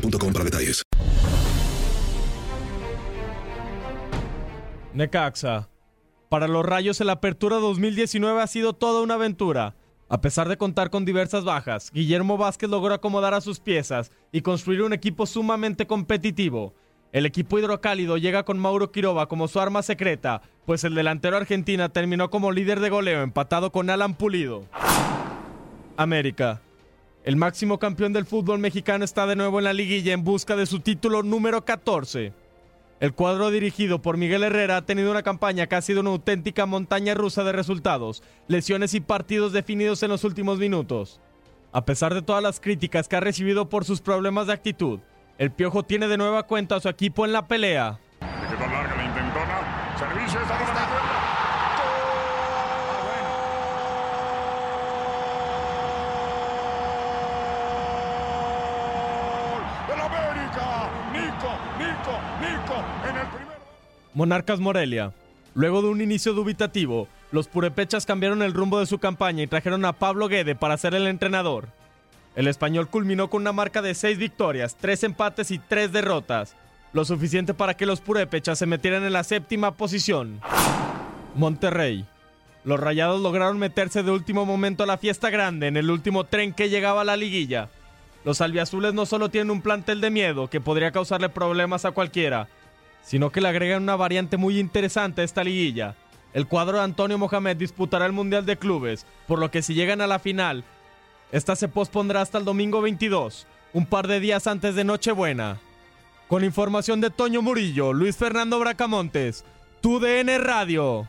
para detalles. Necaxa. Para los Rayos, el Apertura 2019 ha sido toda una aventura. A pesar de contar con diversas bajas, Guillermo Vázquez logró acomodar a sus piezas y construir un equipo sumamente competitivo. El equipo hidrocálido llega con Mauro Quiroba como su arma secreta, pues el delantero argentina terminó como líder de goleo empatado con Alan Pulido. América. El máximo campeón del fútbol mexicano está de nuevo en la liguilla en busca de su título número 14. El cuadro dirigido por Miguel Herrera ha tenido una campaña que ha sido una auténtica montaña rusa de resultados, lesiones y partidos definidos en los últimos minutos. A pesar de todas las críticas que ha recibido por sus problemas de actitud, el Piojo tiene de nueva cuenta a su equipo en la pelea. Le quedó larga la intentona. Servicio esta bola del América. Monarcas Morelia. Luego de un inicio dubitativo, los purepechas cambiaron el rumbo de su campaña y trajeron a Pablo Guede para ser el entrenador. El español culminó con una marca de 6 victorias, 3 empates y 3 derrotas, lo suficiente para que los purépechas se metieran en la séptima posición. Monterrey. Los rayados lograron meterse de último momento a la fiesta grande en el último tren que llegaba a la liguilla. Los albiazules no solo tienen un plantel de miedo que podría causarle problemas a cualquiera, sino que le agregan una variante muy interesante a esta liguilla. El cuadro de Antonio Mohamed disputará el Mundial de Clubes, por lo que si llegan a la final, esta se pospondrá hasta el domingo 22, un par de días antes de Nochebuena. Con información de Toño Murillo, Luis Fernando Bracamontes, tu DN Radio.